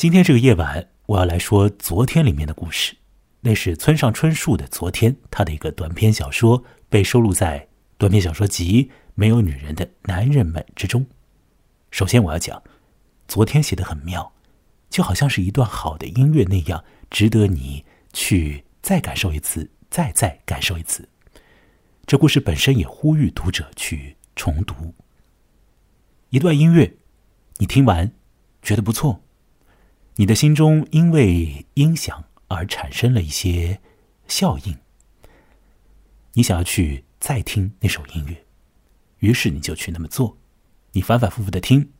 今天这个夜晚，我要来说昨天里面的故事。那是村上春树的《昨天》，他的一个短篇小说，被收录在短篇小说集《没有女人的男人们》之中。首先，我要讲，昨天写的很妙，就好像是一段好的音乐那样，值得你去再感受一次，再再感受一次。这故事本身也呼吁读者去重读。一段音乐，你听完觉得不错，你的心中因为音响。而产生了一些效应。你想要去再听那首音乐，于是你就去那么做。你反反复复的听，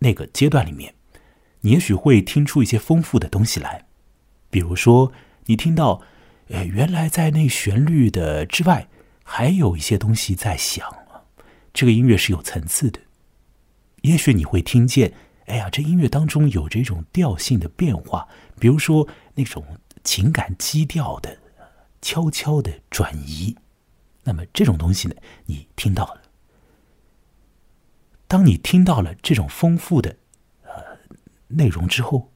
那个阶段里面，你也许会听出一些丰富的东西来。比如说，你听到，呃，原来在那旋律的之外，还有一些东西在响啊。这个音乐是有层次的。也许你会听见，哎呀，这音乐当中有这种调性的变化，比如说。那种情感基调的悄悄的转移，那么这种东西呢，你听到了。当你听到了这种丰富的呃内容之后，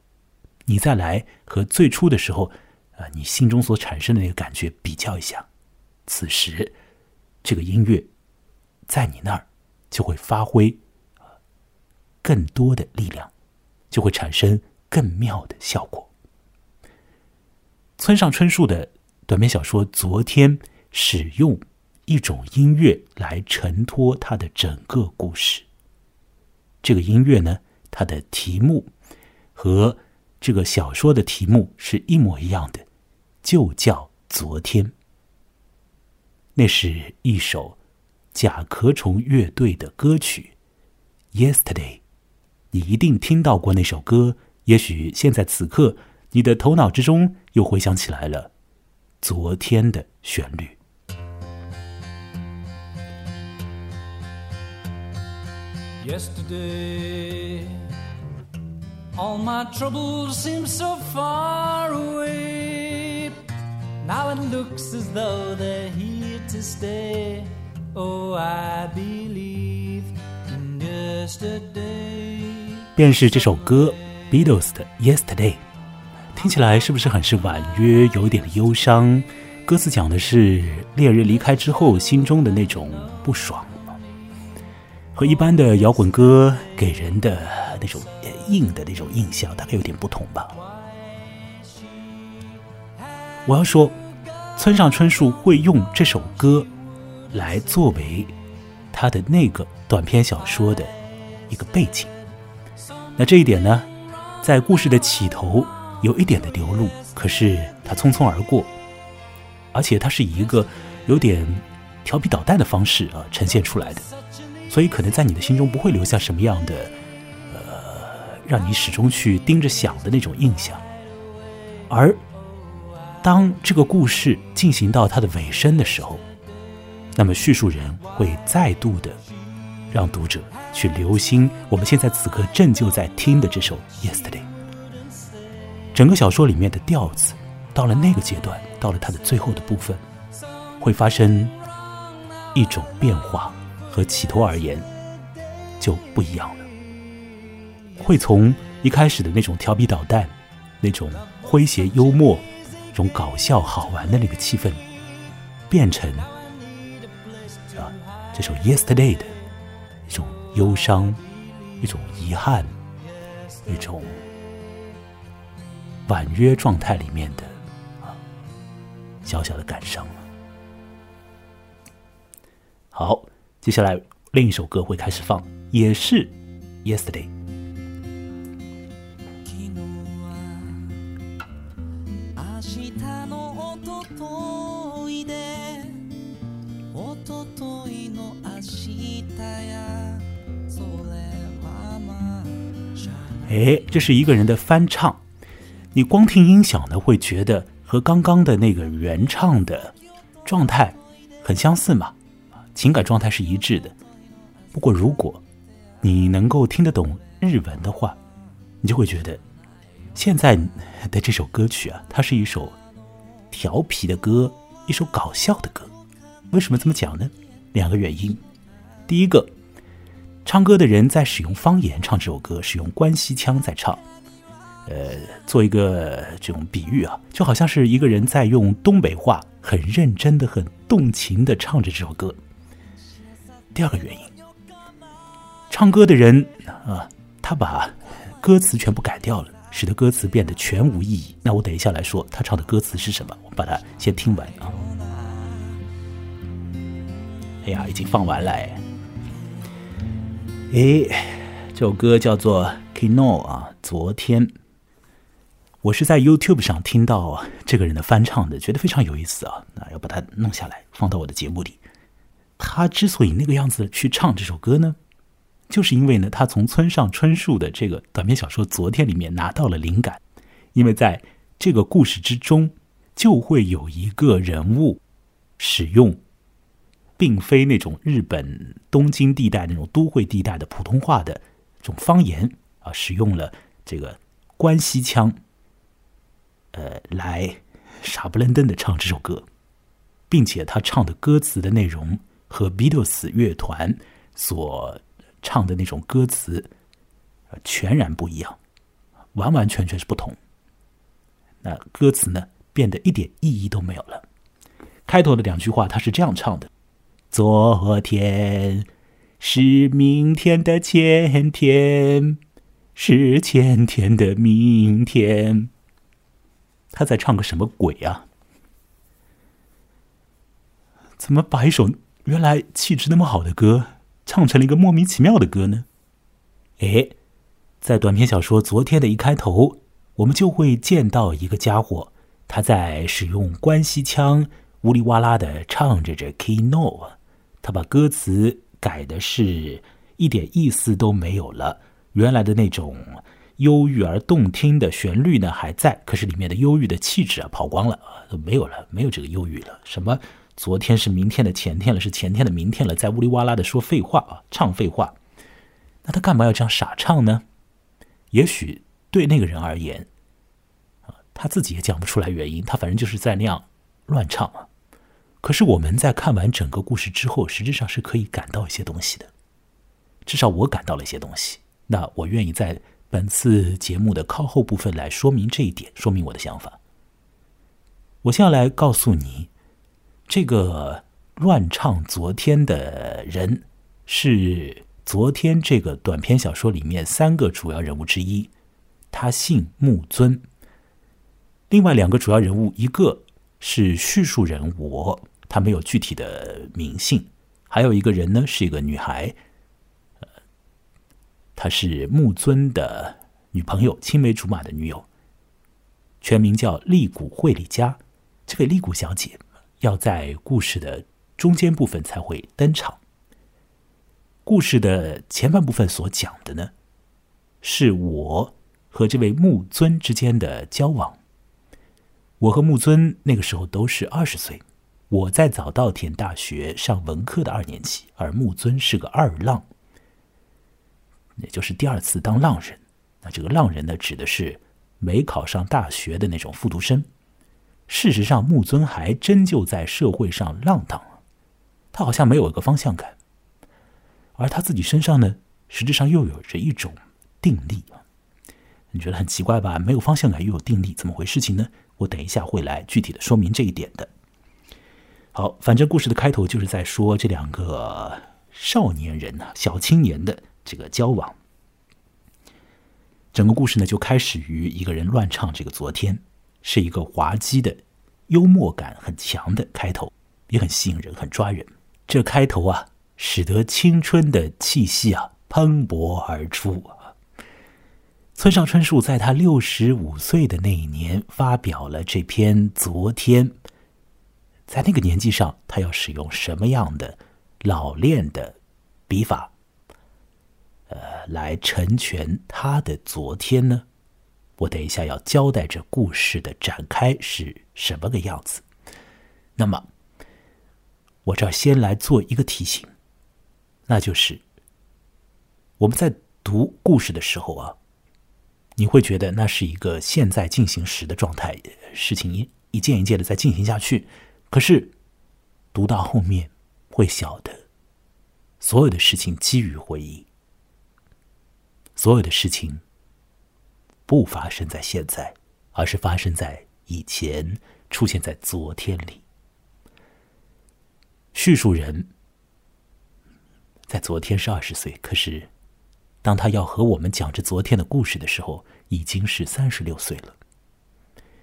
你再来和最初的时候啊，你心中所产生的那个感觉比较一下，此时这个音乐在你那儿就会发挥更多的力量，就会产生更妙的效果。村上春树的短篇小说《昨天》使用一种音乐来承托他的整个故事。这个音乐呢，它的题目和这个小说的题目是一模一样的，就叫《昨天》。那是一首甲壳虫乐队的歌曲《Yesterday》，你一定听到过那首歌。也许现在此刻。你的头脑之中又回想起来了昨天的旋律。Yesterday, all my troubles seem so far away. Now it looks as though they're here to stay. Oh, I believe in yesterday. 便是这首歌 Beatles 的 Yesterday。听起来是不是很是婉约，有一点忧伤？歌词讲的是恋人离开之后心中的那种不爽，和一般的摇滚歌给人的那种硬的那种印象大概有点不同吧。我要说，村上春树会用这首歌来作为他的那个短篇小说的一个背景。那这一点呢，在故事的起头。有一点的流露，可是它匆匆而过，而且它是以一个有点调皮捣蛋的方式啊呈现出来的，所以可能在你的心中不会留下什么样的呃让你始终去盯着想的那种印象。而当这个故事进行到它的尾声的时候，那么叙述人会再度的让读者去留心我们现在此刻正就在听的这首《Yesterday》。整个小说里面的调子，到了那个阶段，到了它的最后的部分，会发生一种变化，和起头而言就不一样了。会从一开始的那种调皮捣蛋、那种诙谐幽默、这种搞笑好玩的那个气氛，变成啊这首《Yesterday》的忧伤、一种遗憾、一种。婉约状态里面的啊，小小的感伤好，接下来另一首歌会开始放，也是《Yesterday》。哎，这是一个人的翻唱。你光听音响呢，会觉得和刚刚的那个原唱的状态很相似嘛？情感状态是一致的。不过，如果你能够听得懂日文的话，你就会觉得现在的这首歌曲啊，它是一首调皮的歌，一首搞笑的歌。为什么这么讲呢？两个原因。第一个，唱歌的人在使用方言唱这首歌，使用关西腔在唱。呃，做一个这种比喻啊，就好像是一个人在用东北话很认真的、很动情的唱着这首歌。第二个原因，唱歌的人啊，他把歌词全部改掉了，使得歌词变得全无意义。那我等一下来说他唱的歌词是什么，我们把它先听完啊。哎呀，已经放完了哎，诶，这首歌叫做《Kino》啊，昨天。我是在 YouTube 上听到这个人的翻唱的，觉得非常有意思啊！那要把它弄下来放到我的节目里。他之所以那个样子去唱这首歌呢，就是因为呢，他从村上春树的这个短篇小说《昨天》里面拿到了灵感。因为在这个故事之中，就会有一个人物使用，并非那种日本东京地带那种都会地带的普通话的这种方言啊，使用了这个关西腔。呃，来傻不愣登的唱这首歌，并且他唱的歌词的内容和 Beatles 乐团所唱的那种歌词全然不一样，完完全全是不同。那歌词呢，变得一点意义都没有了。开头的两句话他是这样唱的：“昨天是明天的前天，是前天的明天。”他在唱个什么鬼啊？怎么把一首原来气质那么好的歌唱成了一个莫名其妙的歌呢？哎，在短篇小说《昨天》的一开头，我们就会见到一个家伙，他在使用关西腔，呜里哇啦的唱着这《Key No 啊》，他把歌词改的是一点意思都没有了，原来的那种。忧郁而动听的旋律呢还在，可是里面的忧郁的气质啊跑光了啊，都没有了，没有这个忧郁了。什么昨天是明天的前天了，是前天的明天了，在呜里哇啦的说废话啊，唱废话。那他干嘛要这样傻唱呢？也许对那个人而言，啊，他自己也讲不出来原因，他反正就是在那样乱唱啊。可是我们在看完整个故事之后，实质上是可以感到一些东西的，至少我感到了一些东西。那我愿意在。本次节目的靠后部分来说明这一点，说明我的想法。我先要来告诉你，这个乱唱昨天的人是昨天这个短篇小说里面三个主要人物之一，他姓木尊。另外两个主要人物，一个是叙述人我，他没有具体的名姓；还有一个人呢，是一个女孩。她是木尊的女朋友，青梅竹马的女友，全名叫利谷惠里佳。这位利谷小姐要在故事的中间部分才会登场。故事的前半部分所讲的呢，是我和这位木尊之间的交往。我和木尊那个时候都是二十岁，我在早稻田大学上文科的二年级，而木尊是个二浪。也就是第二次当浪人，那这个浪人呢，指的是没考上大学的那种复读生。事实上，木尊还真就在社会上浪荡，他好像没有一个方向感，而他自己身上呢，实质上又有着一种定力你觉得很奇怪吧？没有方向感又有定力，怎么回事情呢？我等一下会来具体的说明这一点的。好，反正故事的开头就是在说这两个少年人呢，小青年的。这个交往，整个故事呢就开始于一个人乱唱这个昨天，是一个滑稽的、幽默感很强的开头，也很吸引人，很抓人。这开头啊，使得青春的气息啊喷薄而出。村上春树在他六十五岁的那一年发表了这篇《昨天》，在那个年纪上，他要使用什么样的老练的笔法？呃，来成全他的昨天呢？我等一下要交代这故事的展开是什么个样子。那么，我这儿先来做一个提醒，那就是我们在读故事的时候啊，你会觉得那是一个现在进行时的状态，事情一一件一件的在进行下去。可是读到后面会晓得，所有的事情基于回忆。所有的事情不发生在现在，而是发生在以前，出现在昨天里。叙述人在昨天是二十岁，可是当他要和我们讲这昨天的故事的时候，已经是三十六岁了。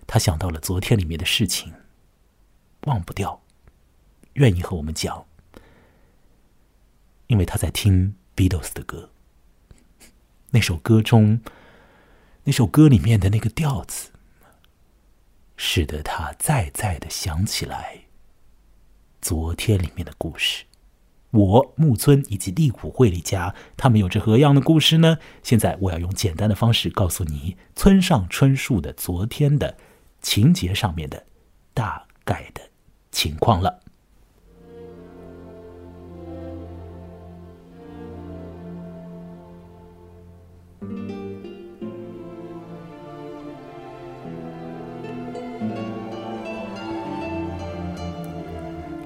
他想到了昨天里面的事情，忘不掉，愿意和我们讲，因为他在听 Beatles 的歌。那首歌中，那首歌里面的那个调子，使得他再再的想起来昨天里面的故事。我木村以及利谷惠里家，他们有着何样的故事呢？现在我要用简单的方式告诉你村上春树的昨天的情节上面的大概的情况了。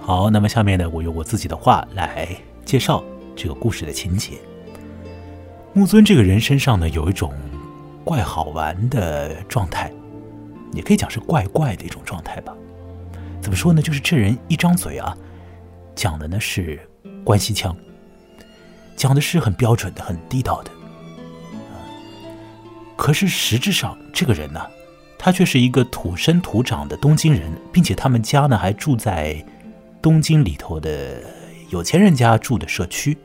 好，那么下面呢，我用我自己的话来介绍这个故事的情节。木尊这个人身上呢，有一种怪好玩的状态，也可以讲是怪怪的一种状态吧。怎么说呢？就是这人一张嘴啊，讲的呢是关西腔，讲的是很标准的、很地道的。可是实质上，这个人呢，他却是一个土生土长的东京人，并且他们家呢还住在。东京里头的有钱人家住的社区，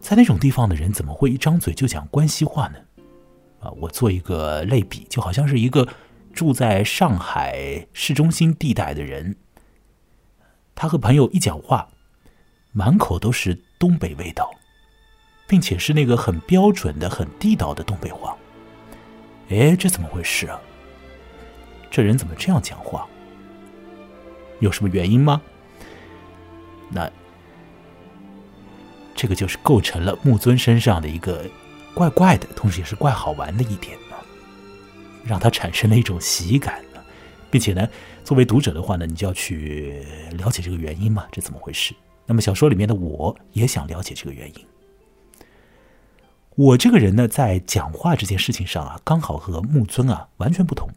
在那种地方的人怎么会一张嘴就讲关西话呢？啊，我做一个类比，就好像是一个住在上海市中心地带的人，他和朋友一讲话，满口都是东北味道，并且是那个很标准的、很地道的东北话。哎，这怎么回事啊？这人怎么这样讲话？有什么原因吗？那这个就是构成了木尊身上的一个怪怪的，同时也是怪好玩的一点，让他产生了一种喜感呢，并且呢，作为读者的话呢，你就要去了解这个原因嘛，这怎么回事？那么小说里面的我也想了解这个原因。我这个人呢，在讲话这件事情上啊，刚好和木尊啊完全不同。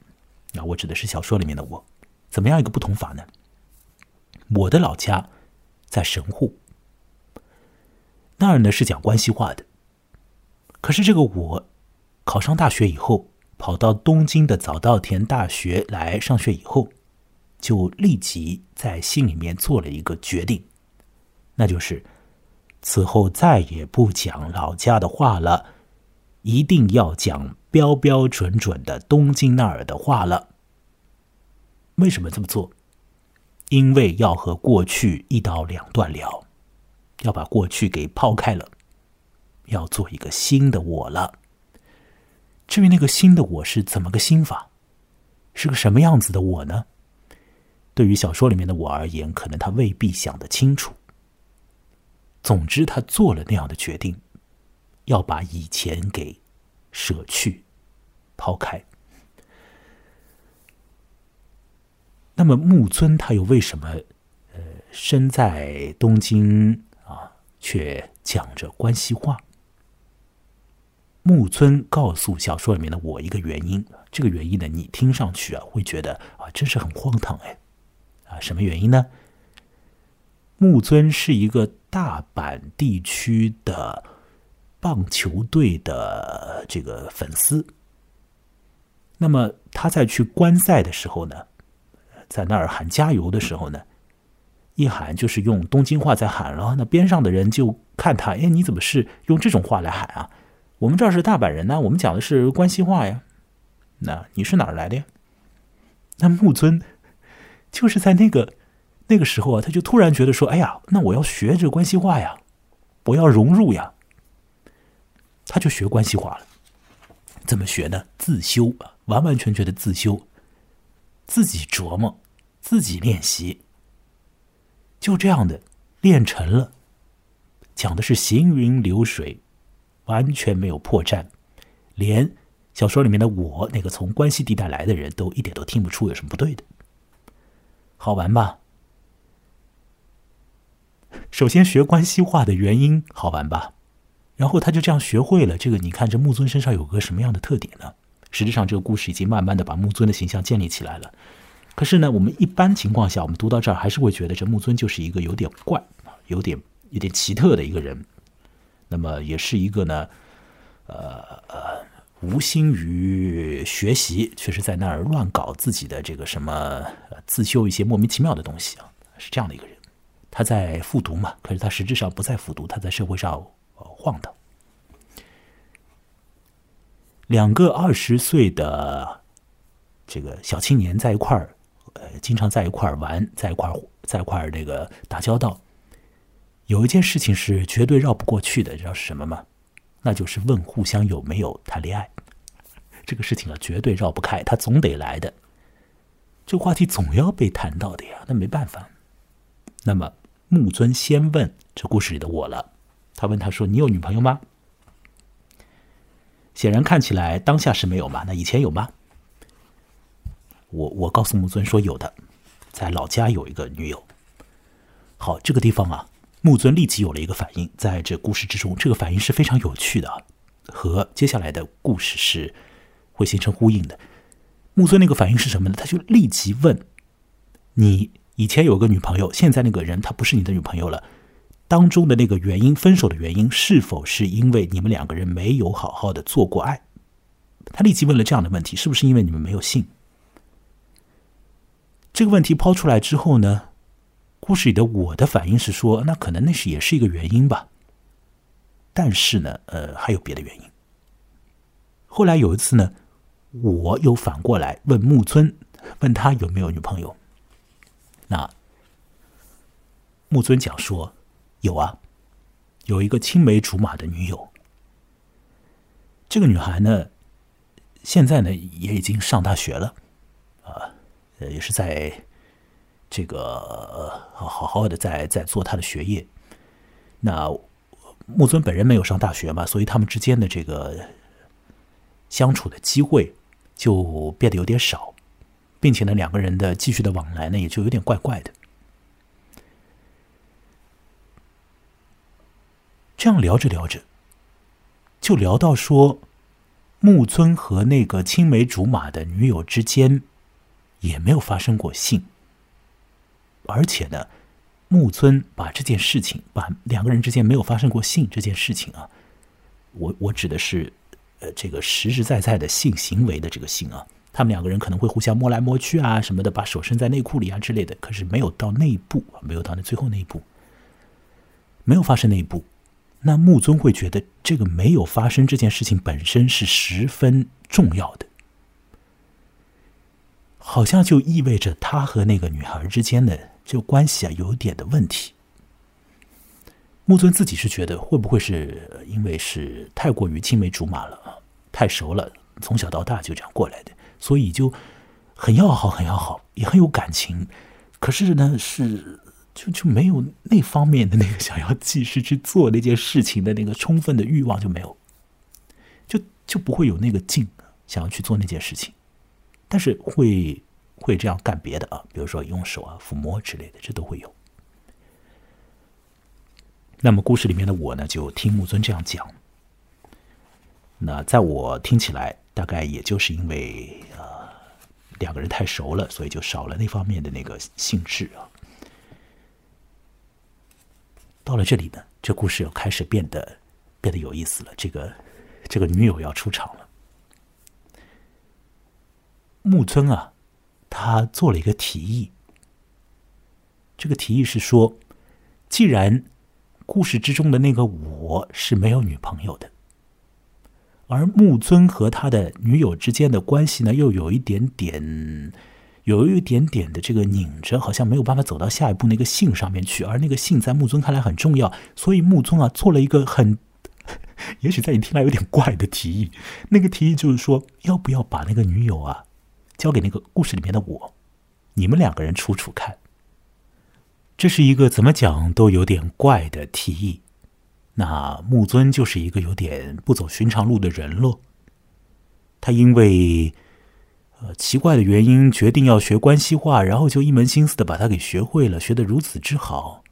那我指的是小说里面的我，怎么样一个不同法呢？我的老家在神户，那儿呢是讲关西话的。可是这个我考上大学以后，跑到东京的早稻田大学来上学以后，就立即在心里面做了一个决定，那就是此后再也不讲老家的话了，一定要讲标标准准的东京那儿的话了。为什么这么做？因为要和过去一刀两断了，要把过去给抛开了，要做一个新的我了。至于那个新的我是怎么个新法，是个什么样子的我呢？对于小说里面的我而言，可能他未必想得清楚。总之，他做了那样的决定，要把以前给舍去、抛开。那么木村他又为什么，呃，身在东京啊，却讲着关西话？木村告诉小说里面的我一个原因，这个原因呢，你听上去啊，会觉得啊，真是很荒唐哎，啊，什么原因呢？木村是一个大阪地区的棒球队的这个粉丝，那么他在去观赛的时候呢？在那儿喊加油的时候呢，一喊就是用东京话在喊了。那边上的人就看他，哎，你怎么是用这种话来喊啊？我们这儿是大阪人呢，我们讲的是关西话呀。那你是哪儿来的呀？那木村就是在那个那个时候啊，他就突然觉得说，哎呀，那我要学这关西话呀，我要融入呀，他就学关西话了。怎么学呢？自修，完完全全的自修，自己琢磨。自己练习，就这样的练成了。讲的是行云流水，完全没有破绽，连小说里面的我那个从关西地带来的人都一点都听不出有什么不对的。好玩吧？首先学关西话的原因好玩吧？然后他就这样学会了。这个你看，这木尊身上有个什么样的特点呢？实际上，这个故事已经慢慢的把木尊的形象建立起来了。可是呢，我们一般情况下，我们读到这儿还是会觉得这木尊就是一个有点怪，有点有点奇特的一个人。那么，也是一个呢，呃呃，无心于学习，却是在那儿乱搞自己的这个什么自修一些莫名其妙的东西啊，是这样的一个人。他在复读嘛，可是他实质上不在复读，他在社会上晃荡。两个二十岁的这个小青年在一块儿，呃，经常在一块儿玩，在一块儿在一块儿这个打交道。有一件事情是绝对绕不过去的，你知道是什么吗？那就是问互相有没有谈恋爱。这个事情啊，绝对绕不开，他总得来的。这话题总要被谈到的呀，那没办法。那么木尊先问这故事里的我了，他问他说：“你有女朋友吗？”显然看起来当下是没有嘛？那以前有吗？我我告诉木尊说有的，在老家有一个女友。好，这个地方啊，木尊立即有了一个反应，在这故事之中，这个反应是非常有趣的，和接下来的故事是会形成呼应的。木尊那个反应是什么呢？他就立即问：“你以前有个女朋友，现在那个人她不是你的女朋友了？”当中的那个原因，分手的原因是否是因为你们两个人没有好好的做过爱？他立即问了这样的问题：是不是因为你们没有性？这个问题抛出来之后呢，故事里的我的反应是说，那可能那是也是一个原因吧。但是呢，呃，还有别的原因。后来有一次呢，我又反过来问木村，问他有没有女朋友。那木村讲说。有啊，有一个青梅竹马的女友。这个女孩呢，现在呢也已经上大学了，啊，呃也是在这个好好的在在做他的学业。那木尊本人没有上大学嘛，所以他们之间的这个相处的机会就变得有点少，并且呢，两个人的继续的往来呢，也就有点怪怪的。这样聊着聊着，就聊到说，木村和那个青梅竹马的女友之间也没有发生过性，而且呢，木村把这件事情，把两个人之间没有发生过性这件事情啊，我我指的是，呃，这个实实在在的性行为的这个性啊，他们两个人可能会互相摸来摸去啊什么的，把手伸在内裤里啊之类的，可是没有到那一步，没有到那最后那一步，没有发生那一步。那木尊会觉得这个没有发生这件事情本身是十分重要的，好像就意味着他和那个女孩之间的这个关系啊有点的问题。木尊自己是觉得会不会是因为是太过于青梅竹马了，太熟了，从小到大就这样过来的，所以就很要好，很要好，也很有感情。可是呢是。就就没有那方面的那个想要继续去做那件事情的那个充分的欲望就没有，就就不会有那个劲想要去做那件事情，但是会会这样干别的啊，比如说用手啊抚摸之类的，这都会有。那么故事里面的我呢，就听木尊这样讲，那在我听起来，大概也就是因为啊两个人太熟了，所以就少了那方面的那个兴致啊。到了这里呢，这故事又开始变得变得有意思了。这个这个女友要出场了。木村啊，他做了一个提议。这个提议是说，既然故事之中的那个我是没有女朋友的，而木尊和他的女友之间的关系呢，又有一点点。有一点点的这个拧着，好像没有办法走到下一步那个性上面去，而那个性在木尊看来很重要，所以木尊啊做了一个很，也许在你听来有点怪的提议。那个提议就是说，要不要把那个女友啊交给那个故事里面的我，你们两个人处处看。这是一个怎么讲都有点怪的提议。那木尊就是一个有点不走寻常路的人喽。他因为。呃，奇怪的原因决定要学关西话，然后就一门心思的把它给学会了，学得如此之好。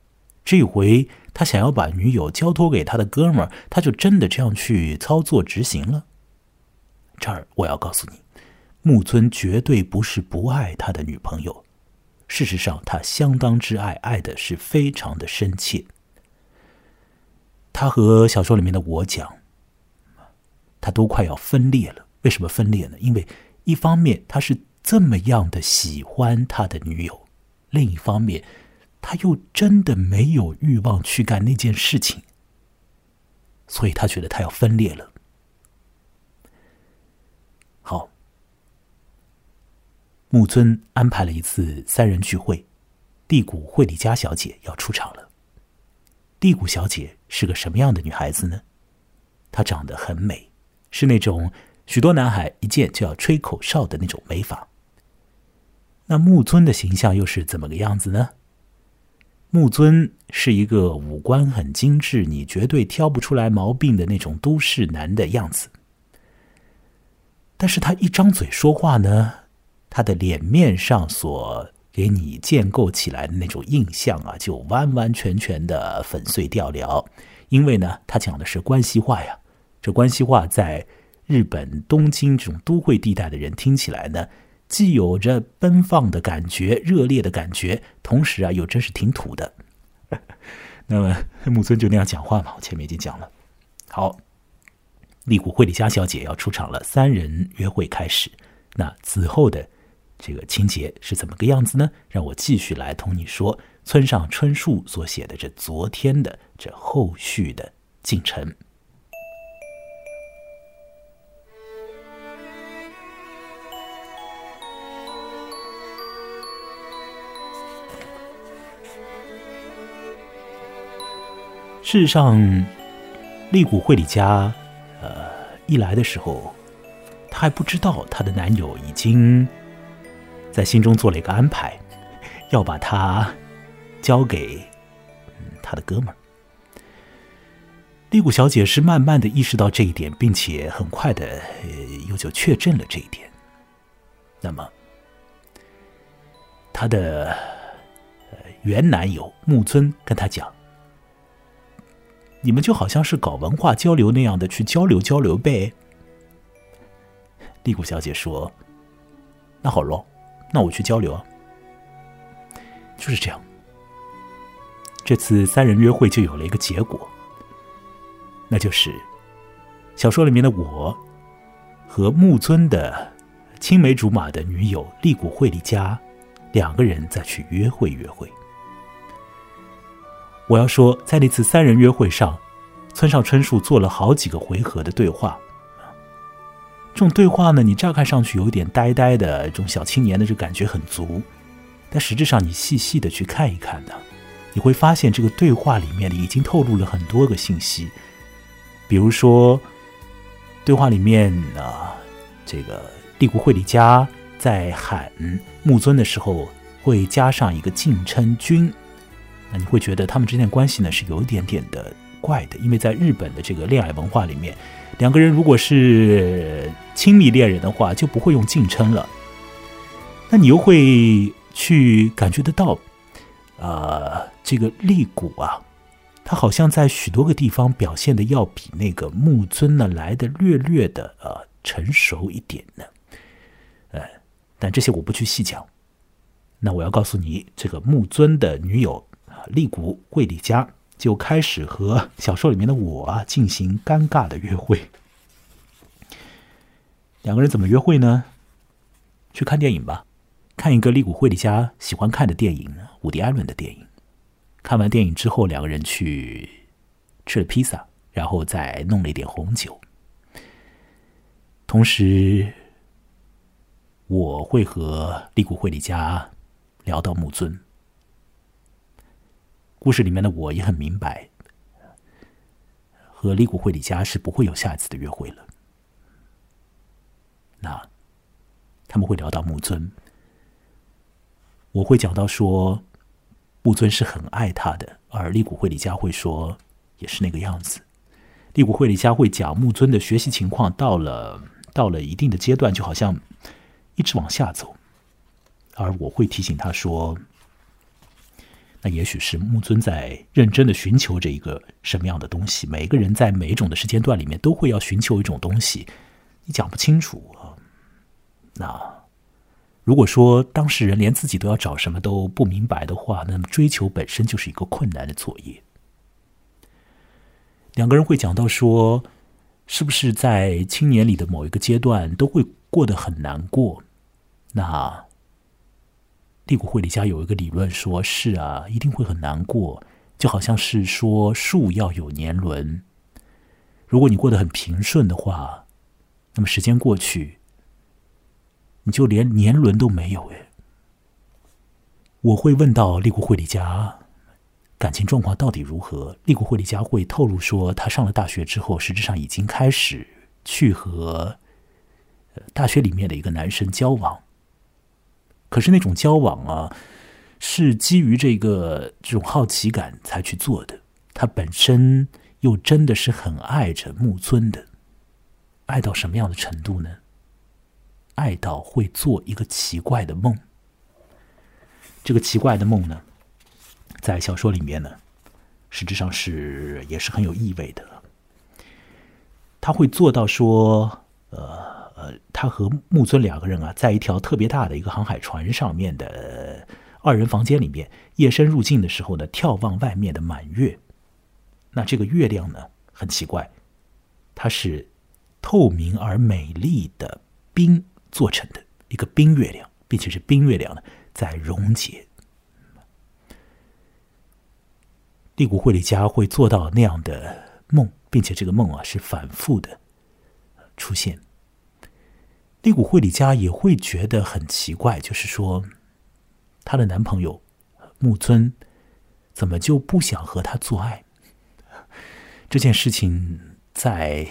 这回他想要把女友交托给他的哥们儿，他就真的这样去操作执行了。这儿我要告诉你，木村绝对不是不爱他的女朋友，事实上他相当之爱，爱的是非常的深切。他和小说里面的我讲，他都快要分裂了。为什么分裂呢？因为一方面他是这么样的喜欢他的女友，另一方面他又真的没有欲望去干那件事情，所以他觉得他要分裂了。好，木村安排了一次三人聚会，地谷惠里佳小姐要出场了。地谷小姐是个什么样的女孩子呢？她长得很美，是那种许多男孩一见就要吹口哨的那种美法。那木村的形象又是怎么个样子呢？木村是一个五官很精致，你绝对挑不出来毛病的那种都市男的样子。但是他一张嘴说话呢，他的脸面上所给你建构起来的那种印象啊，就完完全全的粉碎掉了。因为呢，他讲的是关西话呀，这关西话在日本东京这种都会地带的人听起来呢，既有着奔放的感觉、热烈的感觉，同时啊，又真是挺土的。那么木村就那样讲话嘛，我前面已经讲了。好。利谷惠里佳小姐要出场了，三人约会开始。那此后的这个情节是怎么个样子呢？让我继续来同你说村上春树所写的这昨天的这后续的进程。事实上，利谷惠里佳。一来的时候，她还不知道她的男友已经在心中做了一个安排，要把他交给他的哥们儿。丽谷小姐是慢慢的意识到这一点，并且很快的又就确证了这一点。那么，她的原男友木村跟她讲。你们就好像是搞文化交流那样的去交流交流呗。丽谷小姐说：“那好咯，那我去交流啊。”就是这样。这次三人约会就有了一个结果，那就是小说里面的我和木村的青梅竹马的女友丽谷惠里佳两个人再去约会约会。我要说，在那次三人约会上，村上春树做了好几个回合的对话。这种对话呢，你乍看上去有点呆呆的，这种小青年的这感觉很足，但实质上你细细的去看一看呢，你会发现这个对话里面已经透露了很多个信息。比如说，对话里面啊，这个帝国会里家在喊木尊的时候，会加上一个敬称君。那你会觉得他们之间的关系呢是有一点点的怪的，因为在日本的这个恋爱文化里面，两个人如果是亲密恋人的话，就不会用敬称了。那你又会去感觉得到，呃，这个立谷啊，他好像在许多个地方表现的要比那个木尊呢来的略略的呃成熟一点呢。呃，但这些我不去细讲。那我要告诉你，这个木尊的女友。利谷桂里佳就开始和小说里面的我啊进行尴尬的约会。两个人怎么约会呢？去看电影吧，看一个利古惠里佳喜欢看的电影——伍迪·艾伦的电影。看完电影之后，两个人去吃了披萨，然后再弄了一点红酒。同时，我会和利古惠里佳聊到木尊。故事里面的我也很明白，和利谷惠里佳是不会有下一次的约会了。那他们会聊到木尊，我会讲到说木尊是很爱他的，而利谷惠里佳会说也是那个样子。利谷惠里佳会讲木尊的学习情况，到了到了一定的阶段，就好像一直往下走，而我会提醒他说。那也许是木尊在认真的寻求着一个什么样的东西。每个人在每一种的时间段里面都会要寻求一种东西，你讲不清楚啊。那如果说当事人连自己都要找什么都不明白的话，那么追求本身就是一个困难的作业。两个人会讲到说，是不是在青年里的某一个阶段都会过得很难过？那。利古惠里家有一个理论，说是啊，一定会很难过，就好像是说树要有年轮。如果你过得很平顺的话，那么时间过去，你就连年轮都没有。哎，我会问到利古惠里家感情状况到底如何？利古惠里家会透露说，他上了大学之后，实质上已经开始去和大学里面的一个男生交往。可是那种交往啊，是基于这个这种好奇感才去做的。他本身又真的是很爱着木村的，爱到什么样的程度呢？爱到会做一个奇怪的梦。这个奇怪的梦呢，在小说里面呢，实质上是也是很有意味的。他会做到说，呃。呃，他和木村两个人啊，在一条特别大的一个航海船上面的二人房间里面，夜深入静的时候呢，眺望外面的满月。那这个月亮呢，很奇怪，它是透明而美丽的冰做成的一个冰月亮，并且是冰月亮呢在溶解。利古惠里加会做到那样的梦，并且这个梦啊是反复的出现。利古惠里家也会觉得很奇怪，就是说，她的男朋友木村怎么就不想和她做爱？这件事情在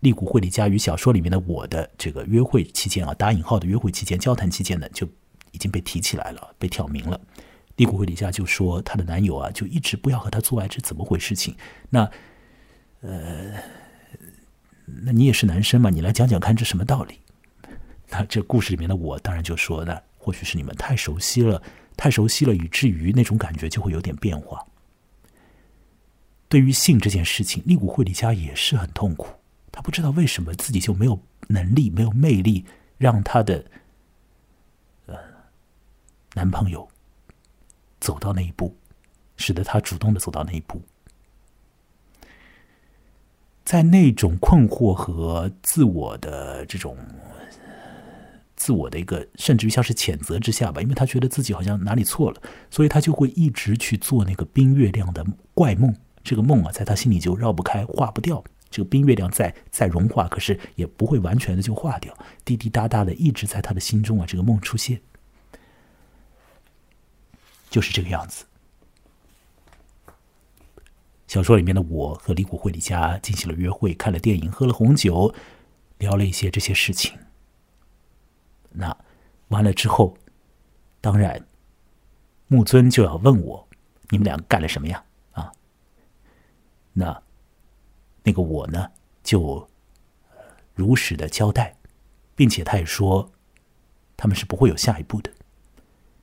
利古惠里家与小说里面的我的这个约会期间啊，打引号的约会期间、交谈期间呢，就已经被提起来了，被挑明了。利古惠里家就说，她的男友啊，就一直不要和她做爱，这怎么回事？情那，呃，那你也是男生嘛，你来讲讲看，这什么道理？那这故事里面的我当然就说呢，或许是你们太熟悉了，太熟悉了，以至于那种感觉就会有点变化。对于性这件事情，利古惠里家也是很痛苦，她不知道为什么自己就没有能力、没有魅力，让她的呃男朋友走到那一步，使得他主动的走到那一步。在那种困惑和自我的这种。自我的一个，甚至于像是谴责之下吧，因为他觉得自己好像哪里错了，所以他就会一直去做那个冰月亮的怪梦。这个梦啊，在他心里就绕不开，化不掉。这个冰月亮在在融化，可是也不会完全的就化掉，滴滴答答的一直在他的心中啊。这个梦出现，就是这个样子。小说里面的我和李谷惠里家进行了约会，看了电影，喝了红酒，聊了一些这些事情。那完了之后，当然木尊就要问我，你们俩干了什么呀？啊，那那个我呢，就如实的交代，并且他也说，他们是不会有下一步的。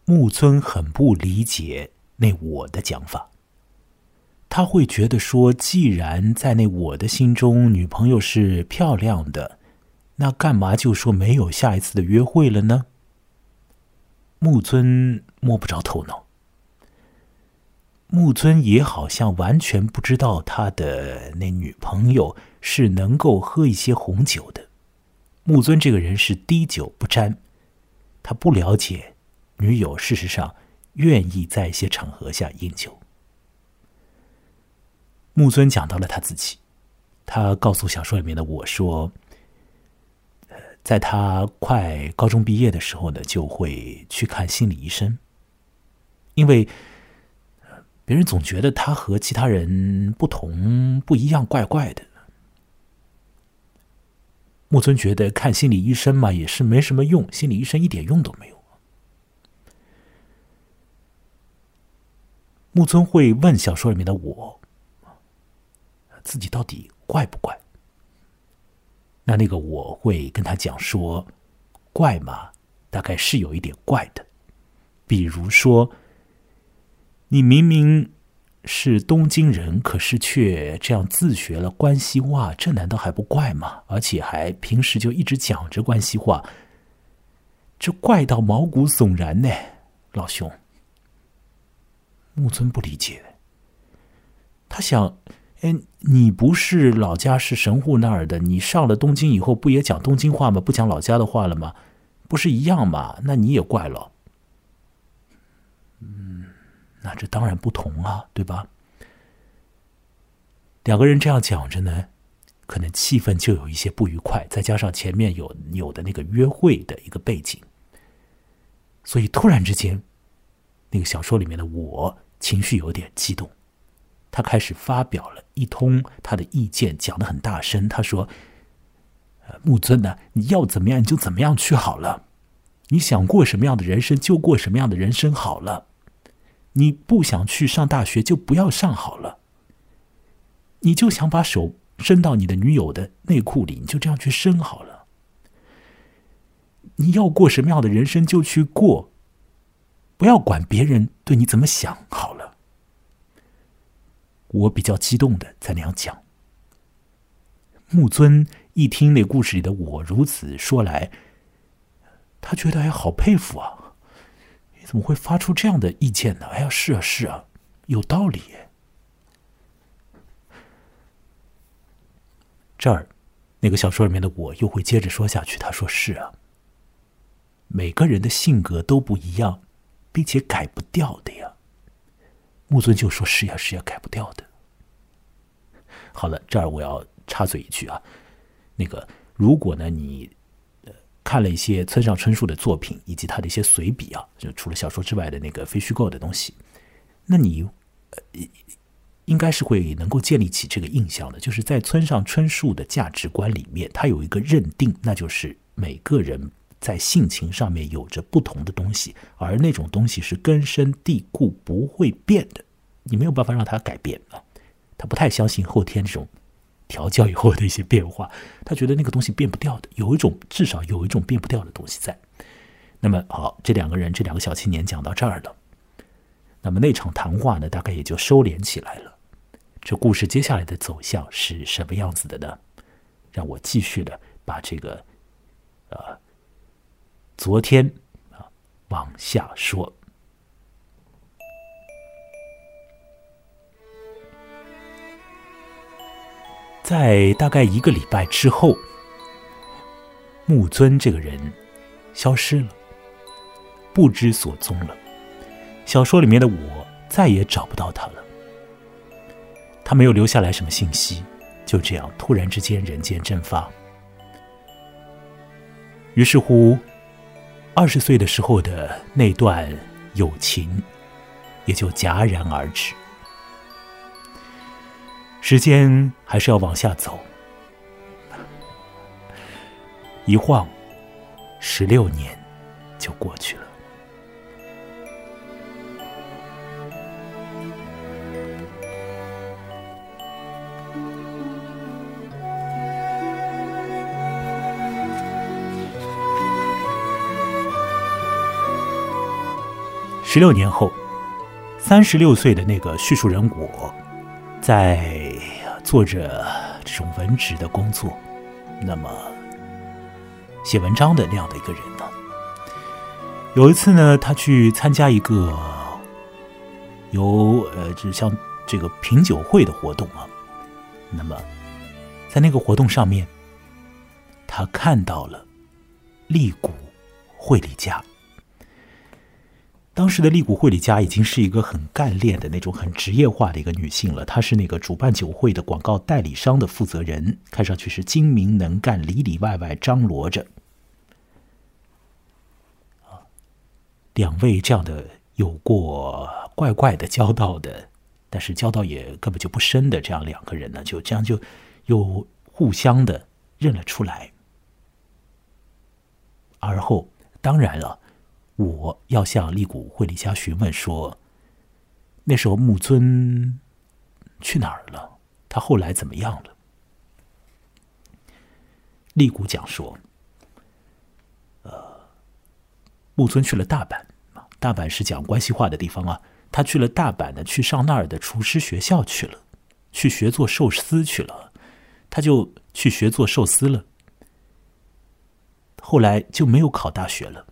木尊很不理解那我的讲法，他会觉得说，既然在那我的心中，女朋友是漂亮的。那干嘛就说没有下一次的约会了呢？木村摸不着头脑，木村也好像完全不知道他的那女朋友是能够喝一些红酒的。木村这个人是滴酒不沾，他不了解女友事实上愿意在一些场合下饮酒。木村讲到了他自己，他告诉小说里面的我说。在他快高中毕业的时候呢，就会去看心理医生，因为别人总觉得他和其他人不同、不一样，怪怪的。木村觉得看心理医生嘛，也是没什么用，心理医生一点用都没有。木村会问小说里面的我，自己到底怪不怪？那那个我会跟他讲说，怪嘛，大概是有一点怪的。比如说，你明明是东京人，可是却这样自学了关西话，这难道还不怪吗？而且还平时就一直讲着关西话，这怪到毛骨悚然呢，老兄。木村不理解，他想：哎，你不是老家是神户那儿的，你上了东京以后不也讲东京话吗？不讲老家的话了吗？不是一样吗？那你也怪了。嗯，那这当然不同啊，对吧？两个人这样讲着呢，可能气氛就有一些不愉快，再加上前面有有的那个约会的一个背景，所以突然之间，那个小说里面的我。情绪有点激动，他开始发表了一通他的意见，讲的很大声。他说：“呃木尊呢，你要怎么样你就怎么样去好了。你想过什么样的人生就过什么样的人生好了。你不想去上大学就不要上好了。你就想把手伸到你的女友的内裤里，你就这样去伸好了。你要过什么样的人生就去过。”不要管别人对你怎么想，好了。我比较激动的在那样讲。木尊一听那故事里的我如此说来，他觉得哎，好佩服啊！你怎么会发出这样的意见呢？哎呀，是啊，是啊，有道理。这儿，那个小说里面的我又会接着说下去。他说：“是啊，每个人的性格都不一样。”并且改不掉的呀，木尊就说：“是呀，是呀，改不掉的。”好了，这儿我要插嘴一句啊，那个如果呢你呃看了一些村上春树的作品以及他的一些随笔啊，就除了小说之外的那个非虚构的东西，那你应该是会能够建立起这个印象的，就是在村上春树的价值观里面，他有一个认定，那就是每个人。在性情上面有着不同的东西，而那种东西是根深蒂固、不会变的，你没有办法让它改变啊。他不太相信后天这种调教以后的一些变化，他觉得那个东西变不掉的，有一种至少有一种变不掉的东西在。那么好，这两个人这两个小青年讲到这儿了，那么那场谈话呢，大概也就收敛起来了。这故事接下来的走向是什么样子的呢？让我继续的把这个，呃。昨天啊，往下说，在大概一个礼拜之后，木尊这个人消失了，不知所踪了。小说里面的我再也找不到他了，他没有留下来什么信息，就这样突然之间人间蒸发。于是乎。二十岁的时候的那段友情，也就戛然而止。时间还是要往下走，一晃，十六年就过去了。十六年后，三十六岁的那个叙述人我，在做着这种文职的工作，那么写文章的那样的一个人呢，有一次呢，他去参加一个由呃，就像这个品酒会的活动啊，那么在那个活动上面，他看到了利谷惠里家。当时的利古惠里佳已经是一个很干练的那种很职业化的一个女性了。她是那个主办酒会的广告代理商的负责人，看上去是精明能干，里里外外张罗着。两位这样的有过怪怪的交道的，但是交道也根本就不深的这样两个人呢，就这样就又互相的认了出来。而后，当然了。我要向利谷惠里家询问说：“那时候木尊去哪儿了？他后来怎么样了？”利谷讲说：“呃，木村去了大阪大阪是讲关西话的地方啊。他去了大阪呢，去上那儿的厨师学校去了，去学做寿司去了，他就去学做寿司了。后来就没有考大学了，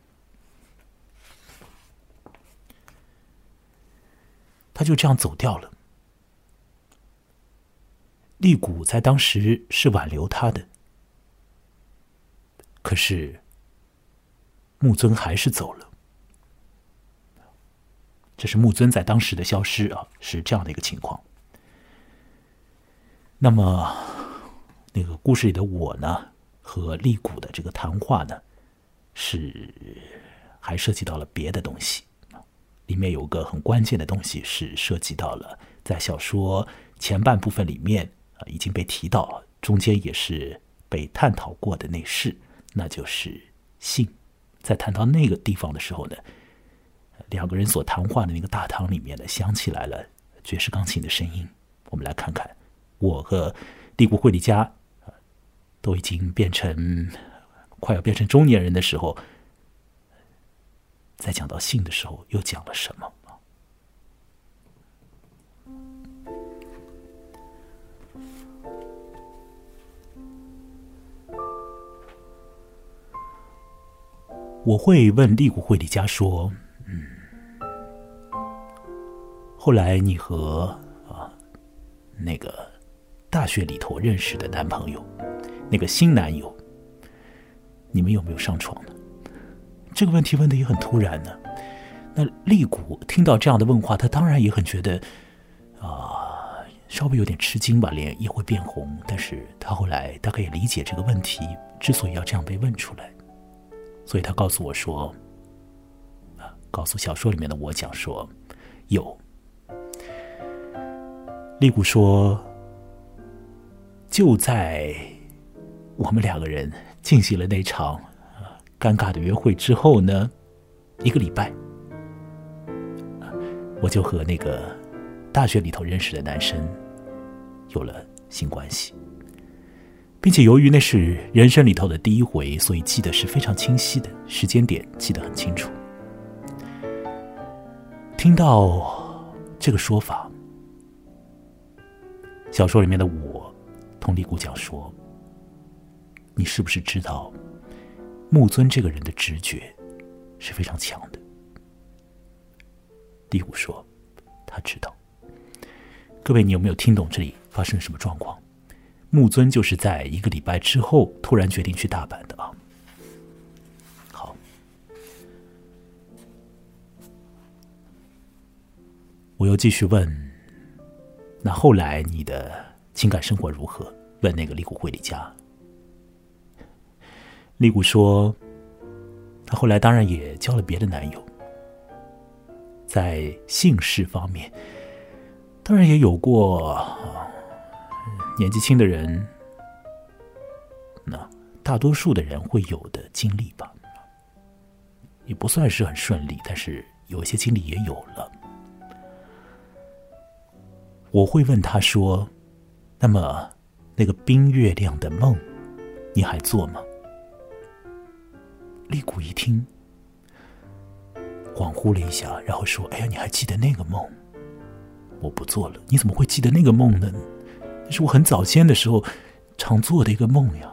他就这样走掉了。利谷在当时是挽留他的，可是木尊还是走了。这是木尊在当时的消失啊，是这样的一个情况。那么，那个故事里的我呢，和利谷的这个谈话呢，是还涉及到了别的东西里面有个很关键的东西是涉及到了在小说前半部分里面啊已经被提到，中间也是被探讨过的那事，那就是性。在谈到那个地方的时候呢。两个人所谈话的那个大堂里面呢，响起来了爵士钢琴的声音。我们来看看，我和帝国惠利家都已经变成快要变成中年人的时候，在讲到性的时候，又讲了什么？我会问利古惠利家说。嗯后来你和啊那个大学里头认识的男朋友，那个新男友，你们有没有上床呢？这个问题问的也很突然呢。那丽谷听到这样的问话，他当然也很觉得啊稍微有点吃惊吧，脸也会变红。但是他后来大概也理解这个问题之所以要这样被问出来，所以他告诉我说啊，告诉小说里面的我讲说有。利古说：“就在我们两个人进行了那场尴尬的约会之后呢，一个礼拜，我就和那个大学里头认识的男生有了性关系，并且由于那是人生里头的第一回，所以记得是非常清晰的时间点，记得很清楚。听到这个说法。”小说里面的我，同李谷讲说：“你是不是知道，木尊这个人的直觉是非常强的？”李谷说：“他知道。”各位，你有没有听懂这里发生了什么状况？木尊就是在一个礼拜之后突然决定去大阪的啊。好，我又继续问。那后来你的情感生活如何？问那个利古惠里家。利古说，他后来当然也交了别的男友，在姓氏方面，当然也有过年纪轻的人，那大多数的人会有的经历吧，也不算是很顺利，但是有一些经历也有了。我会问他说：“那么，那个冰月亮的梦，你还做吗？”利古一听，恍惚了一下，然后说：“哎呀，你还记得那个梦？我不做了。你怎么会记得那个梦呢？那是我很早先的时候常做的一个梦呀。”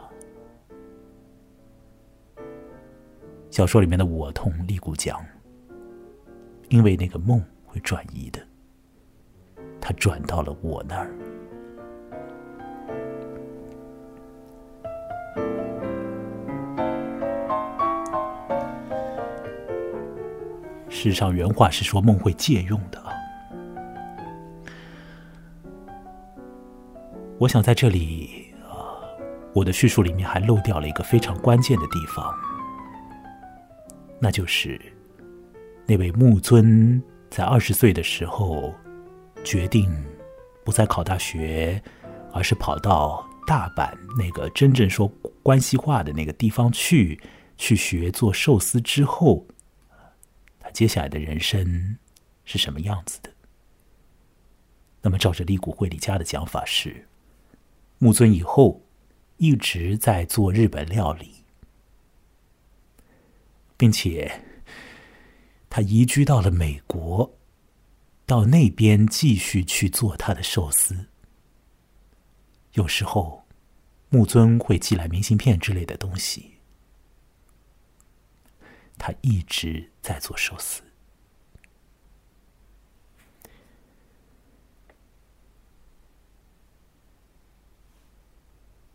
小说里面的我同利古讲，因为那个梦会转移的。他转到了我那儿。事实上，原话是说梦会借用的。我想在这里啊，我的叙述里面还漏掉了一个非常关键的地方，那就是那位木尊在二十岁的时候。决定不再考大学，而是跑到大阪那个真正说关西话的那个地方去，去学做寿司。之后，接下来的人生是什么样子的？那么，照着立谷惠里家的讲法是，木尊以后一直在做日本料理，并且他移居到了美国。到那边继续去做他的寿司。有时候，木尊会寄来明信片之类的东西。他一直在做寿司。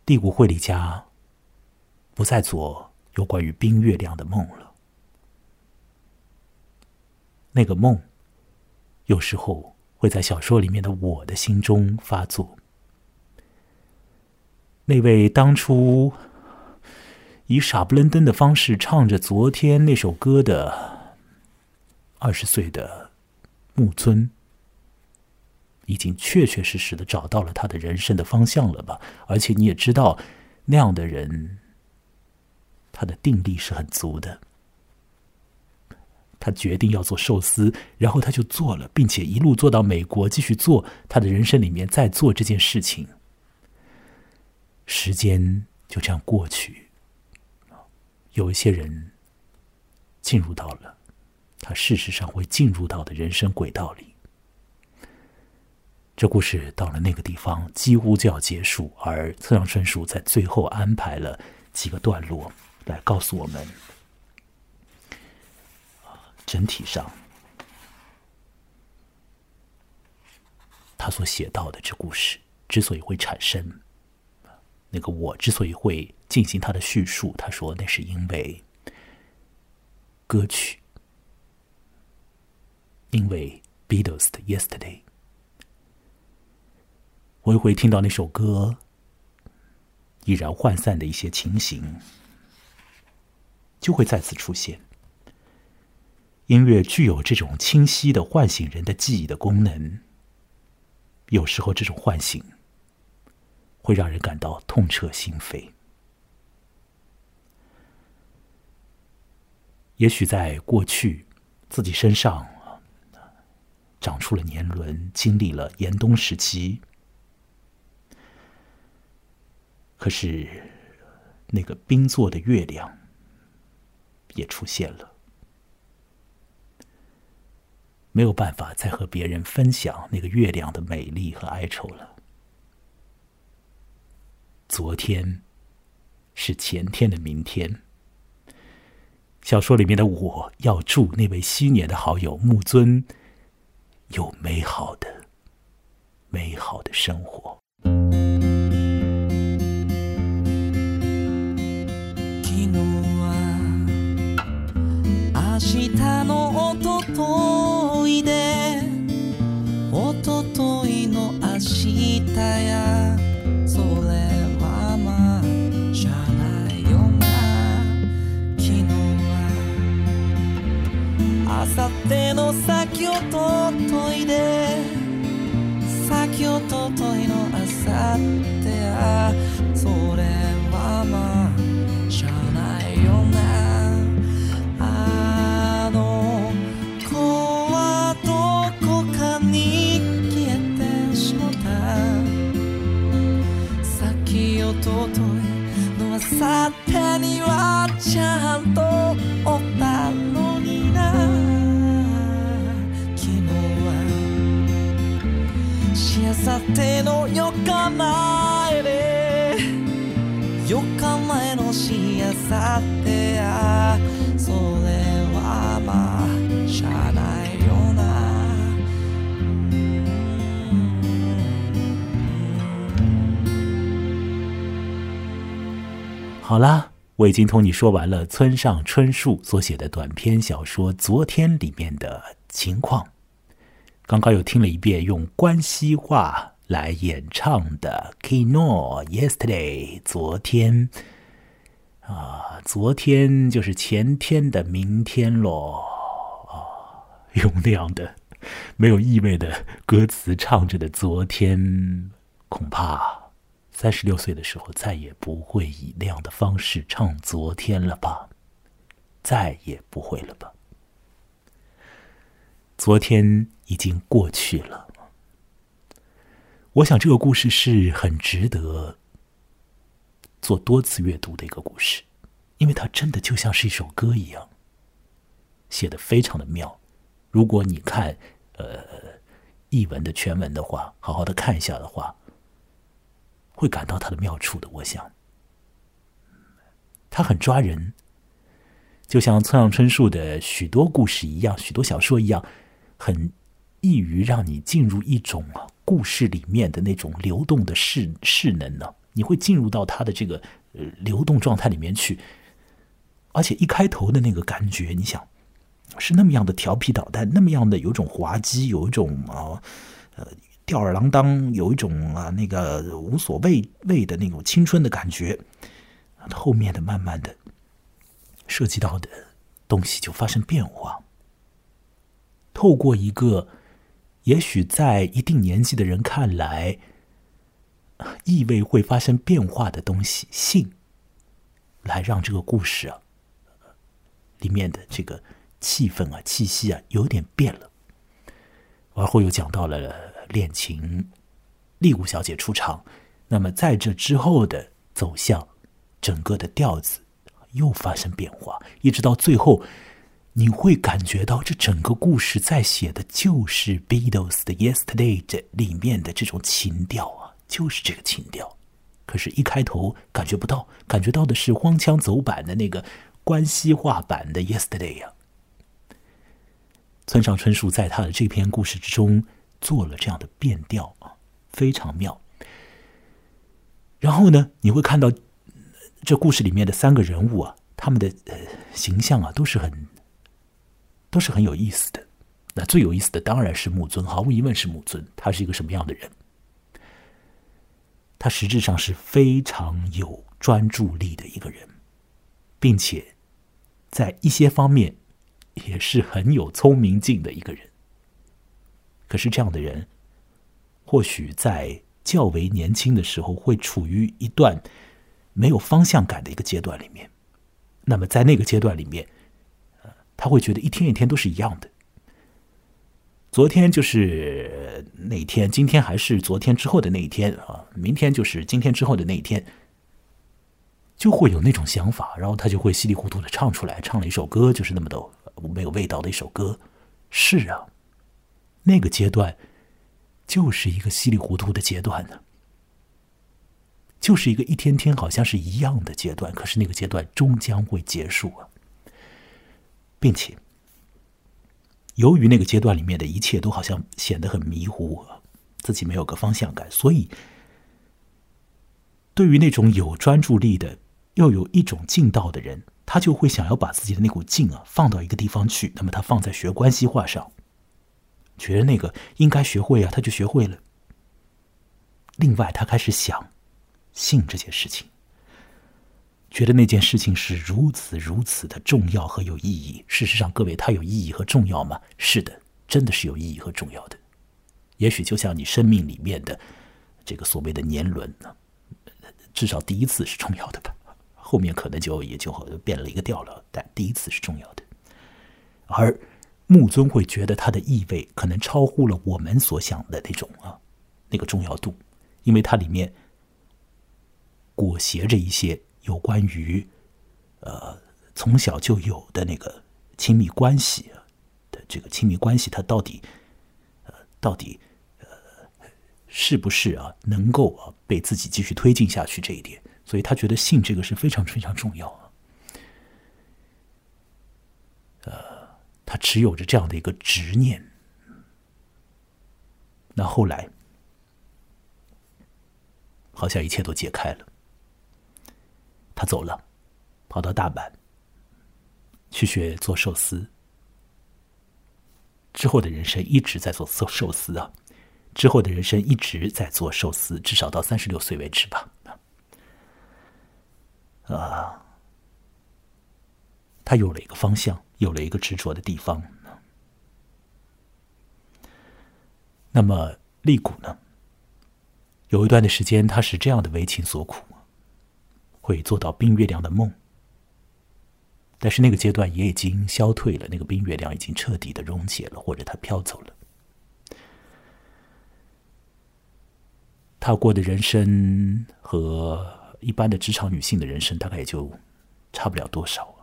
帝国惠理家不再做有关于冰月亮的梦了。那个梦，有时候会在小说里面的我的心中发作。那位当初以傻不愣登的方式唱着昨天那首歌的二十岁的木尊。已经确确实实的找到了他的人生的方向了吧？而且你也知道，那样的人，他的定力是很足的。他决定要做寿司，然后他就做了，并且一路做到美国，继续做他的人生里面在做这件事情。时间就这样过去，有一些人进入到了他事实上会进入到的人生轨道里。这故事到了那个地方，几乎就要结束，而村上春树在最后安排了几个段落，来告诉我们：整体上，他所写到的这故事之所以会产生，那个我之所以会进行他的叙述，他说那是因为歌曲，因为 Beatles 的 Yesterday。我会听到那首歌依然涣散的一些情形，就会再次出现。音乐具有这种清晰的唤醒人的记忆的功能，有时候这种唤醒会让人感到痛彻心扉。也许在过去，自己身上长出了年轮，经历了严冬时期。可是，那个冰做的月亮也出现了，没有办法再和别人分享那个月亮的美丽和哀愁了。昨天是前天的明天。小说里面的我要祝那位昔年的好友木尊有美好的、美好的生活。日のおとと 手の先をとといで先をとといのあさってや。それはまあしゃあ已经同你说完了村上春树所写的短篇小说《昨天》里面的情况。刚刚又听了一遍用关西话来演唱的《Kino Yesterday》，昨天啊，昨天就是前天的明天咯。啊，用那样的没有意味的歌词唱着的昨天，恐怕。三十六岁的时候，再也不会以那样的方式唱昨天了吧？再也不会了吧？昨天已经过去了。我想这个故事是很值得做多次阅读的一个故事，因为它真的就像是一首歌一样，写的非常的妙。如果你看，呃，译文的全文的话，好好的看一下的话，会感到它的妙处的。我想，它很抓人，就像村上春树的许多故事一样，许多小说一样，很易于让你进入一种故事里面的那种流动的势势能呢。你会进入到他的这个呃流动状态里面去，而且一开头的那个感觉，你想。是那么样的调皮捣蛋，那么样的有种滑稽，有一种啊，呃，吊儿郎当，有一种啊那个无所谓谓的那种青春的感觉。后面的慢慢的涉及到的东西就发生变化。透过一个也许在一定年纪的人看来意味会发生变化的东西，性，来让这个故事啊里面的这个。气氛啊，气息啊，有点变了。而后又讲到了恋情，丽谷小姐出场。那么在这之后的走向，整个的调子又发生变化，一直到最后，你会感觉到这整个故事在写的就是 Beatles 的 Yesterday 这里面的这种情调啊，就是这个情调。可是，一开头感觉不到，感觉到的是荒腔走板的那个关西话版的 Yesterday 呀。村上春树在他的这篇故事之中做了这样的变调啊，非常妙。然后呢，你会看到这故事里面的三个人物啊，他们的呃形象啊，都是很都是很有意思的。那最有意思的当然是木尊，毫无疑问是木尊。他是一个什么样的人？他实质上是非常有专注力的一个人，并且在一些方面。也是很有聪明劲的一个人。可是这样的人，或许在较为年轻的时候，会处于一段没有方向感的一个阶段里面。那么在那个阶段里面，他会觉得一天一天都是一样的。昨天就是那一天，今天还是昨天之后的那一天啊，明天就是今天之后的那一天，就会有那种想法，然后他就会稀里糊涂的唱出来，唱了一首歌，就是那么的。没有味道的一首歌，是啊，那个阶段就是一个稀里糊涂的阶段呢，就是一个一天天好像是一样的阶段。可是那个阶段终将会结束啊，并且由于那个阶段里面的一切都好像显得很迷糊，自己没有个方向感，所以对于那种有专注力的又有一种劲道的人。他就会想要把自己的那股劲啊放到一个地方去，那么他放在学关系化上，觉得那个应该学会啊，他就学会了。另外，他开始想性这件事情，觉得那件事情是如此如此的重要和有意义。事实上，各位，它有意义和重要吗？是的，真的是有意义和重要的。也许就像你生命里面的这个所谓的年轮呢，至少第一次是重要的吧。后面可能就也就变了一个调了，但第一次是重要的。而木尊会觉得它的意味可能超乎了我们所想的那种啊那个重要度，因为它里面裹挟着一些有关于呃从小就有的那个亲密关系的这个亲密关系，它到底呃到底呃是不是啊能够啊被自己继续推进下去这一点。所以他觉得性这个是非常非常重要啊，呃，他持有着这样的一个执念。那后来，好像一切都解开了，他走了，跑到大阪去学做寿司。之后的人生一直在做寿寿司啊，之后的人生一直在做寿司，至少到三十六岁为止吧。啊，他有了一个方向，有了一个执着的地方。那么利谷呢？有一段的时间，他是这样的为情所苦，会做到冰月亮的梦。但是那个阶段也已经消退了，那个冰月亮已经彻底的溶解了，或者它飘走了。他过的人生和。一般的职场女性的人生大概也就差不了多少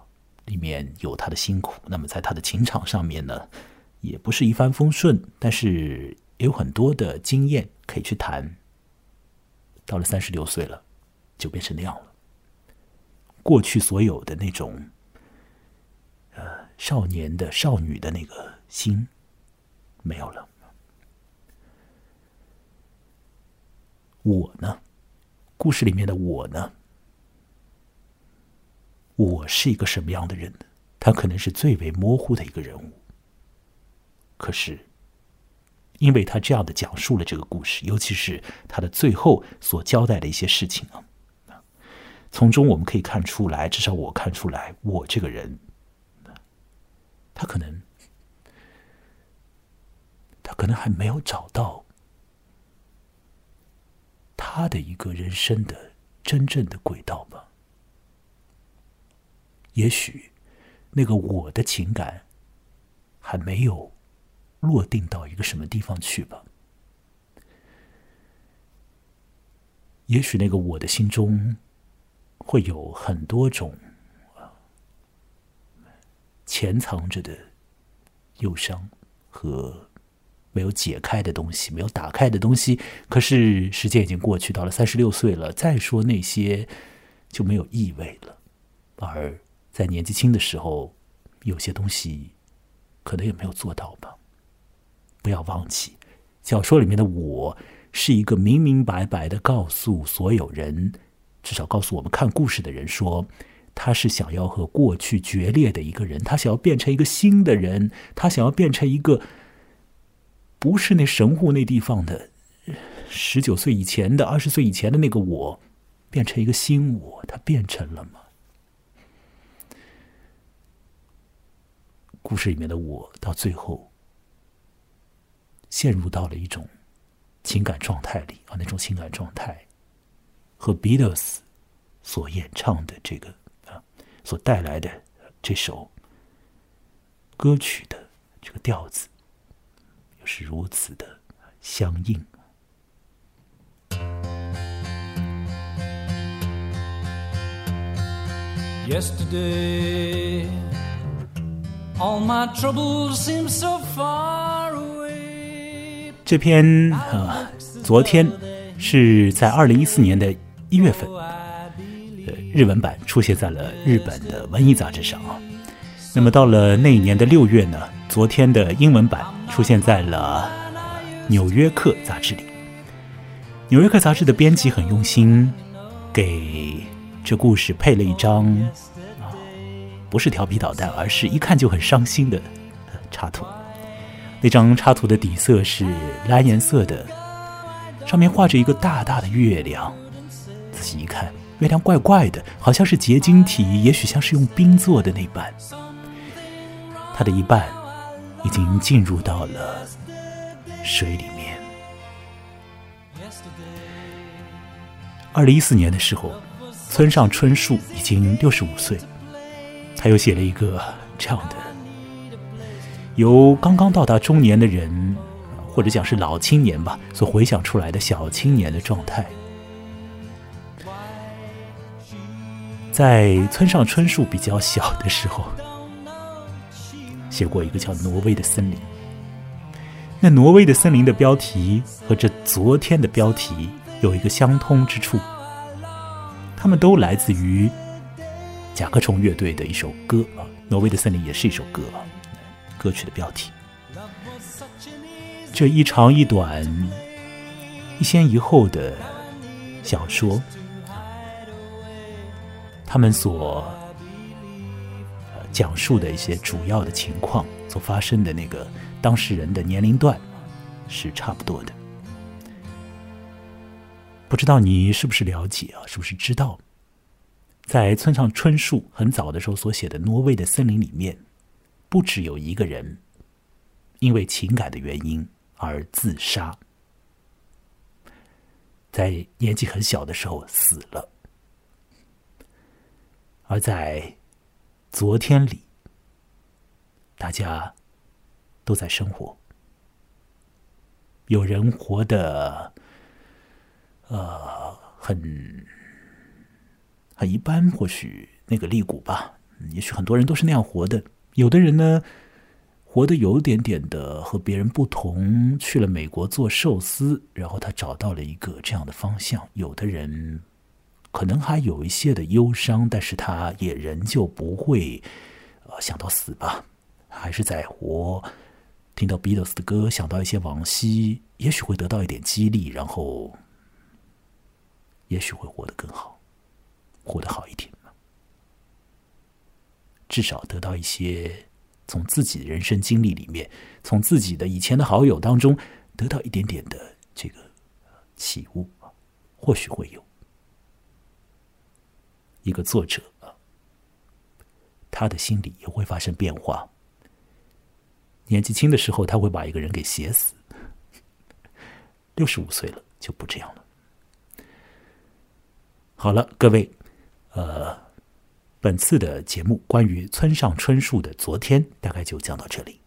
里面有她的辛苦。那么在她的情场上面呢，也不是一帆风顺，但是也有很多的经验可以去谈。到了三十六岁了，就变成那样了。过去所有的那种，呃，少年的少女的那个心，没有了。我呢？故事里面的我呢？我是一个什么样的人呢？他可能是最为模糊的一个人物。可是，因为他这样的讲述了这个故事，尤其是他的最后所交代的一些事情啊，从中我们可以看出来，至少我看出来，我这个人，他可能，他可能还没有找到。他的一个人生的真正的轨道吧？也许那个我的情感还没有落定到一个什么地方去吧？也许那个我的心中会有很多种潜藏着的忧伤和。没有解开的东西，没有打开的东西。可是时间已经过去，到了三十六岁了，再说那些就没有意味了。而在年纪轻的时候，有些东西可能也没有做到吧。不要忘记，小说里面的我是一个明明白白的告诉所有人，至少告诉我们看故事的人说，他是想要和过去决裂的一个人，他想要变成一个新的人，他想要变成一个。不是那神户那地方的十九岁以前的、二十岁以前的那个我，变成一个新我，他变成了吗？故事里面的我到最后陷入到了一种情感状态里啊，那种情感状态和 Beatles 所演唱的这个啊所带来的这首歌曲的这个调子又。是如此的相应。Yesterday, all my troubles seem so far away。这篇啊，昨天是在二零一四年的一月份，呃，日文版出现在了日本的文艺杂志上啊。那么到了那一年的六月呢？昨天的英文版出现在了《纽约客》杂志里，《纽约客》杂志的编辑很用心，给这故事配了一张，不是调皮捣蛋，而是一看就很伤心的插图。那张插图的底色是蓝颜色的，上面画着一个大大的月亮。仔细一看，月亮怪怪的，好像是结晶体，也许像是用冰做的那般。它的一半。已经进入到了水里面。二零一四年的时候，村上春树已经六十五岁，他又写了一个这样的，由刚刚到达中年的人，或者讲是老青年吧，所回想出来的小青年的状态。在村上春树比较小的时候。写过一个叫《挪威的森林》，那《挪威的森林》的标题和这昨天的标题有一个相通之处，他们都来自于甲壳虫乐队的一首歌啊，《挪威的森林》也是一首歌啊，歌曲的标题。这一长一短、一先一后的小说，他们所。讲述的一些主要的情况所发生的那个当事人的年龄段是差不多的。不知道你是不是了解啊？是不是知道，在村上春树很早的时候所写的《挪威的森林》里面，不只有一个人因为情感的原因而自杀，在年纪很小的时候死了，而在。昨天里，大家都在生活。有人活的，呃，很很一般，或许那个利谷吧，也许很多人都是那样活的。有的人呢，活得有点点的和别人不同，去了美国做寿司，然后他找到了一个这样的方向。有的人可能还有一些的忧伤，但是他也仍旧不会呃想到死吧，还是在活。听到 Beatles 的歌，想到一些往昔，也许会得到一点激励，然后也许会活得更好，活得好一点。至少得到一些从自己的人生经历里面，从自己的以前的好友当中得到一点点的这个起悟或许会有一个作者啊，他的心里也会发生变化。年纪轻的时候，他会把一个人给写死；六十五岁了就不这样了。好了，各位，呃。本次的节目关于村上春树的昨天大概就讲到这里。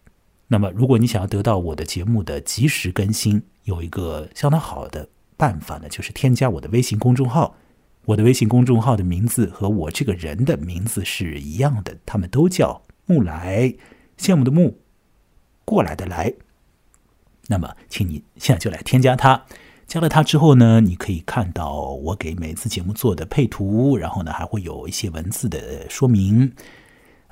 那么，如果你想要得到我的节目的及时更新，有一个相当好的办法呢，就是添加我的微信公众号。我的微信公众号的名字和我这个人的名字是一样的，他们都叫木来，羡慕的慕，过来的来。那么，请你现在就来添加他。加了它之后呢，你可以看到我给每次节目做的配图，然后呢还会有一些文字的说明。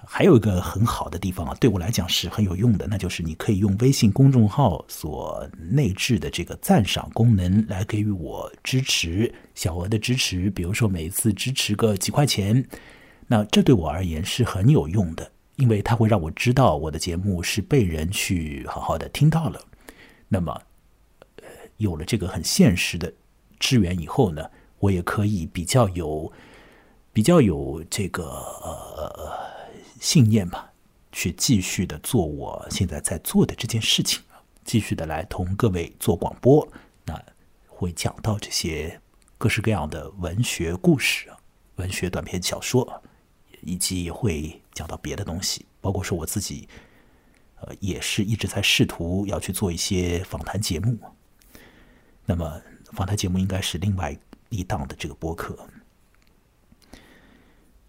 还有一个很好的地方啊，对我来讲是很有用的，那就是你可以用微信公众号所内置的这个赞赏功能来给予我支持，小额的支持，比如说每一次支持个几块钱，那这对我而言是很有用的，因为它会让我知道我的节目是被人去好好的听到了。那么。有了这个很现实的支援以后呢，我也可以比较有比较有这个呃信念吧，去继续的做我现在在做的这件事情继续的来同各位做广播，那会讲到这些各式各样的文学故事，文学短篇小说，以及会讲到别的东西，包括说我自己呃也是一直在试图要去做一些访谈节目。那么访谈节目应该是另外一档的这个播客，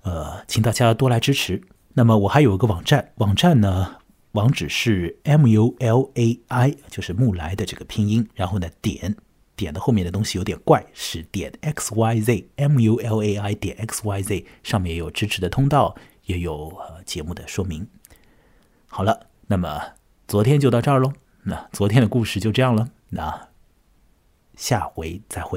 呃，请大家多来支持。那么我还有一个网站，网站呢网址是 m u l a i，就是木来的这个拼音，然后呢点点的后面的东西有点怪，是点 x y z m u l a i 点 x y z，上面也有支持的通道，也有呃节目的说明。好了，那么昨天就到这儿喽。那昨天的故事就这样了。那。下回再会。